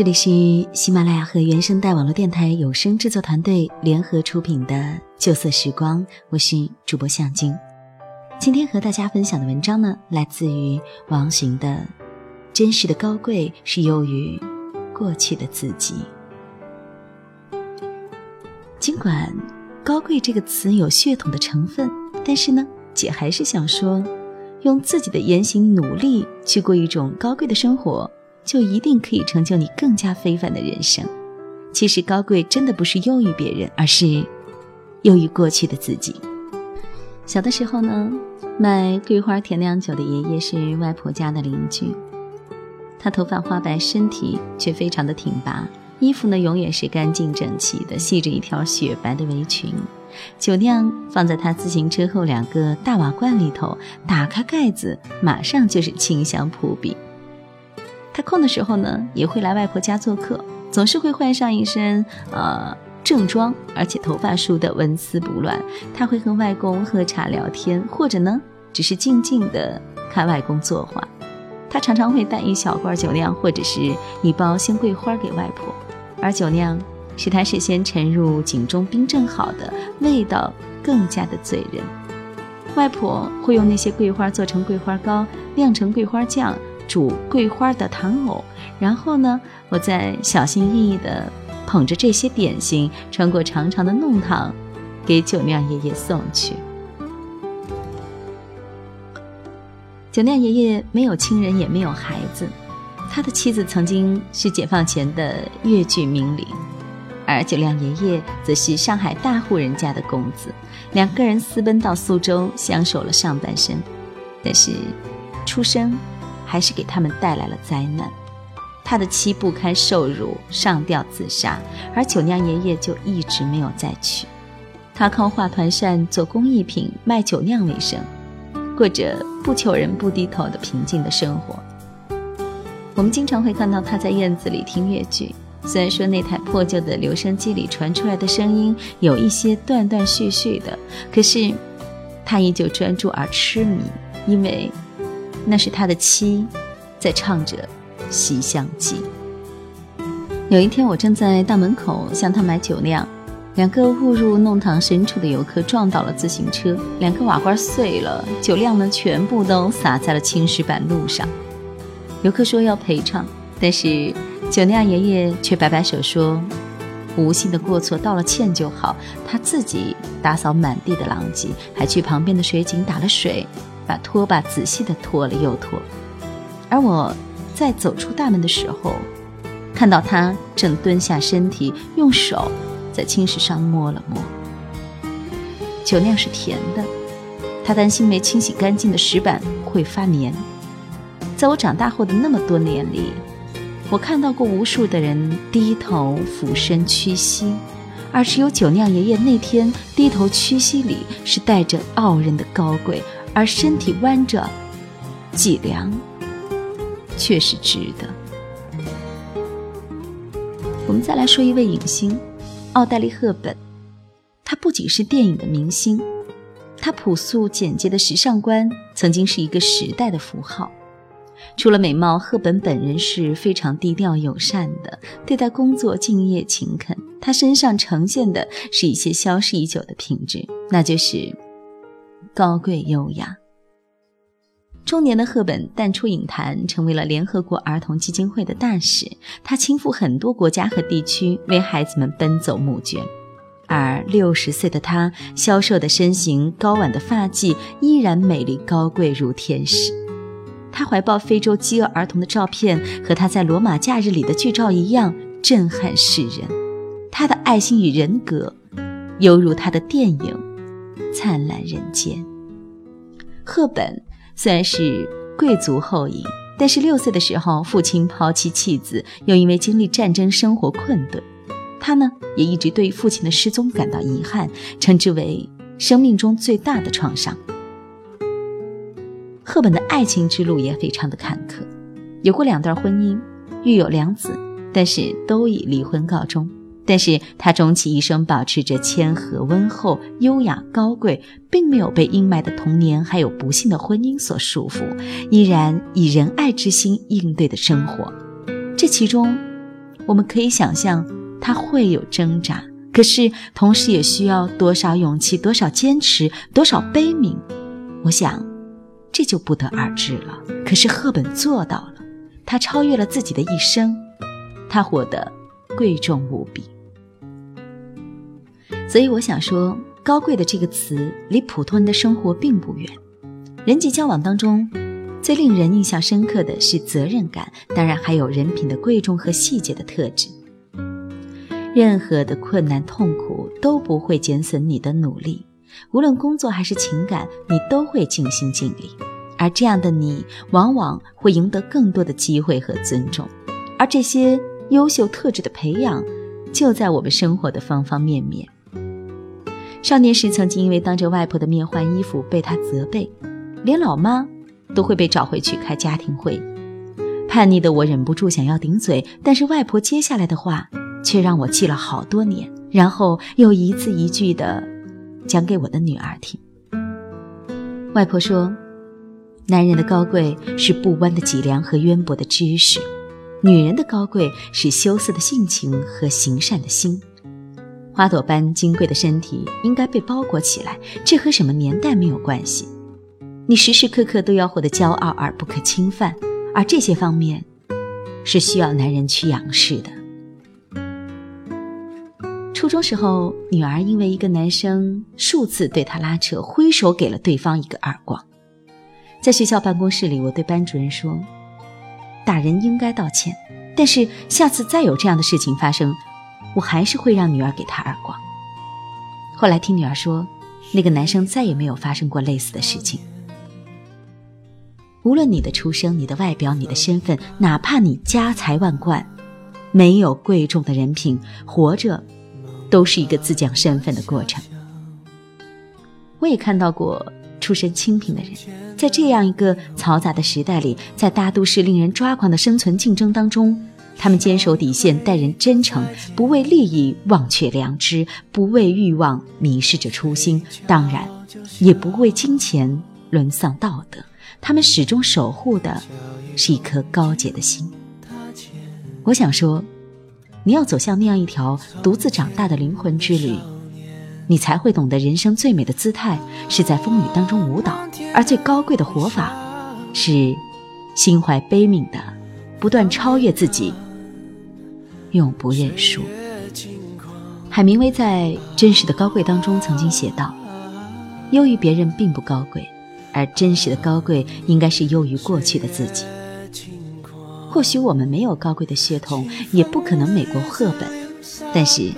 这里是喜马拉雅和原声带网络电台有声制作团队联合出品的《旧色时光》，我是主播向京。今天和大家分享的文章呢，来自于王行的《真实的高贵是优于过去的自己》。尽管“高贵”这个词有血统的成分，但是呢，姐还是想说，用自己的言行努力去过一种高贵的生活。就一定可以成就你更加非凡的人生。其实高贵真的不是优于别人，而是优于过去的自己。小的时候呢，卖桂花甜酿酒的爷爷是外婆家的邻居。他头发花白，身体却非常的挺拔，衣服呢永远是干净整齐的，系着一条雪白的围裙。酒酿放在他自行车后两个大瓦罐里头，打开盖子，马上就是清香扑鼻。他空的时候呢，也会来外婆家做客，总是会换上一身呃正装，而且头发梳得纹丝不乱。他会和外公喝茶聊天，或者呢，只是静静的看外公作画。他常常会带一小罐酒酿，或者是一包鲜桂花给外婆，而酒酿是他事先沉入井中冰镇好的，味道更加的醉人。外婆会用那些桂花做成桂花糕，酿成桂花酱。煮桂花的糖藕，然后呢，我再小心翼翼地捧着这些点心，穿过长长的弄堂，给酒酿爷爷送去。酒酿爷爷没有亲人，也没有孩子，他的妻子曾经是解放前的粤剧名伶，而酒酿爷爷则是上海大户人家的公子，两个人私奔到苏州，相守了上半生，但是出生。还是给他们带来了灾难。他的妻不堪受辱，上吊自杀，而酒酿爷爷就一直没有再娶。他靠画团扇、做工艺品、卖酒酿为生，过着不求人、不低头的平静的生活。我们经常会看到他在院子里听粤剧，虽然说那台破旧的留声机里传出来的声音有一些断断续续的，可是他依旧专注而痴迷，因为。那是他的妻，在唱着《西厢记》。有一天，我正在大门口向他买酒酿，两个误入弄堂深处的游客撞倒了自行车，两个瓦罐碎了，酒酿呢全部都洒在了青石板路上。游客说要赔偿，但是酒酿爷爷却摆摆手说：“无心的过错，道了歉就好。”他自己打扫满地的狼藉，还去旁边的水井打了水。把拖把仔细的拖了又拖，而我在走出大门的时候，看到他正蹲下身体，用手在青石上摸了摸。酒酿是甜的，他担心没清洗干净的石板会发黏。在我长大后的那么多年里，我看到过无数的人低头俯身屈膝，而只有酒酿爷爷那天低头屈膝里是带着傲人的高贵。而身体弯着，脊梁却是直的。我们再来说一位影星，奥黛丽·赫本。她不仅是电影的明星，她朴素简洁的时尚观曾经是一个时代的符号。除了美貌，赫本本人是非常低调友善的，对待工作敬业勤恳。她身上呈现的是一些消失已久的品质，那就是。高贵优雅。中年的赫本淡出影坛，成为了联合国儿童基金会的大使。他亲赴很多国家和地区，为孩子们奔走募捐。而六十岁的他，消瘦的身形、高挽的发髻，依然美丽高贵如天使。他怀抱非洲饥饿儿童的照片，和他在罗马假日里的剧照一样，震撼世人。他的爱心与人格，犹如他的电影。灿烂人间。赫本虽然是贵族后裔，但是六岁的时候，父亲抛弃妻子，又因为经历战争，生活困顿。他呢，也一直对父亲的失踪感到遗憾，称之为生命中最大的创伤。赫本的爱情之路也非常的坎坷，有过两段婚姻，育有两子，但是都以离婚告终。但是他终其一生保持着谦和、温厚、优雅、高贵，并没有被阴霾的童年还有不幸的婚姻所束缚，依然以仁爱之心应对的生活。这其中，我们可以想象他会有挣扎，可是同时也需要多少勇气、多少坚持、多少悲悯。我想，这就不得而知了。可是赫本做到了，他超越了自己的一生，他活得贵重无比。所以我想说，高贵的这个词离普通人的生活并不远。人际交往当中，最令人印象深刻的是责任感，当然还有人品的贵重和细节的特质。任何的困难痛苦都不会减损你的努力，无论工作还是情感，你都会尽心尽力。而这样的你，往往会赢得更多的机会和尊重。而这些优秀特质的培养，就在我们生活的方方面面。少年时曾经因为当着外婆的面换衣服被她责备，连老妈都会被找回去开家庭会。叛逆的我忍不住想要顶嘴，但是外婆接下来的话却让我记了好多年，然后又一字一句的讲给我的女儿听。外婆说：“男人的高贵是不弯的脊梁和渊博的知识，女人的高贵是羞涩的性情和行善的心。”花朵般金贵的身体应该被包裹起来，这和什么年代没有关系。你时时刻刻都要活得骄傲而不可侵犯，而这些方面是需要男人去仰视的。初中时候，女儿因为一个男生数次对她拉扯，挥手给了对方一个耳光。在学校办公室里，我对班主任说：“打人应该道歉，但是下次再有这样的事情发生。”我还是会让女儿给他耳光。后来听女儿说，那个男生再也没有发生过类似的事情。无论你的出生、你的外表、你的身份，哪怕你家财万贯，没有贵重的人品，活着都是一个自降身份的过程。我也看到过出身清贫的人，在这样一个嘈杂的时代里，在大都市令人抓狂的生存竞争当中。他们坚守底线，待人真诚，不为利益忘却良知，不为欲望迷失着初心，当然，也不为金钱沦丧道德。他们始终守护的是一颗高洁的心。我想说，你要走向那样一条独自长大的灵魂之旅，你才会懂得人生最美的姿态是在风雨当中舞蹈，而最高贵的活法是心怀悲悯的不断超越自己。永不认输。海明威在《真实的高贵》当中曾经写道：“优于别人并不高贵，而真实的高贵应该是优于过去的自己。”或许我们没有高贵的血统，也不可能美国赫本，但是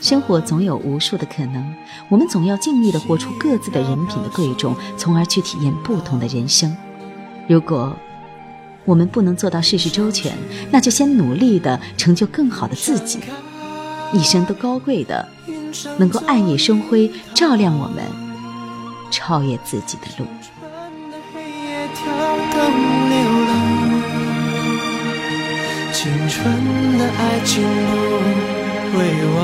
生活总有无数的可能。我们总要尽力的活出各自的人品的贵重，从而去体验不同的人生。如果。我们不能做到事事周全，那就先努力的成就更好的自己，一生都高贵的，能够暗夜生辉，照亮我们超越自己的路。青春的爱情不会忘，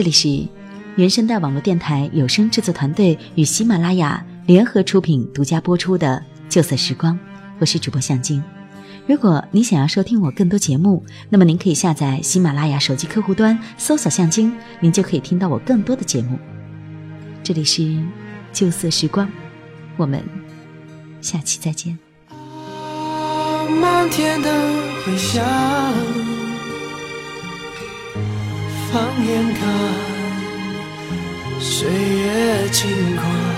这里是原声带网络电台有声制作团队与喜马拉雅联合出品、独家播出的《旧色时光》，我是主播向晶。如果你想要收听我更多节目，那么您可以下载喜马拉雅手机客户端，搜索“向晶”，您就可以听到我更多的节目。这里是《旧色时光》，我们下期再见。漫天的回响，放眼看，岁月轻狂。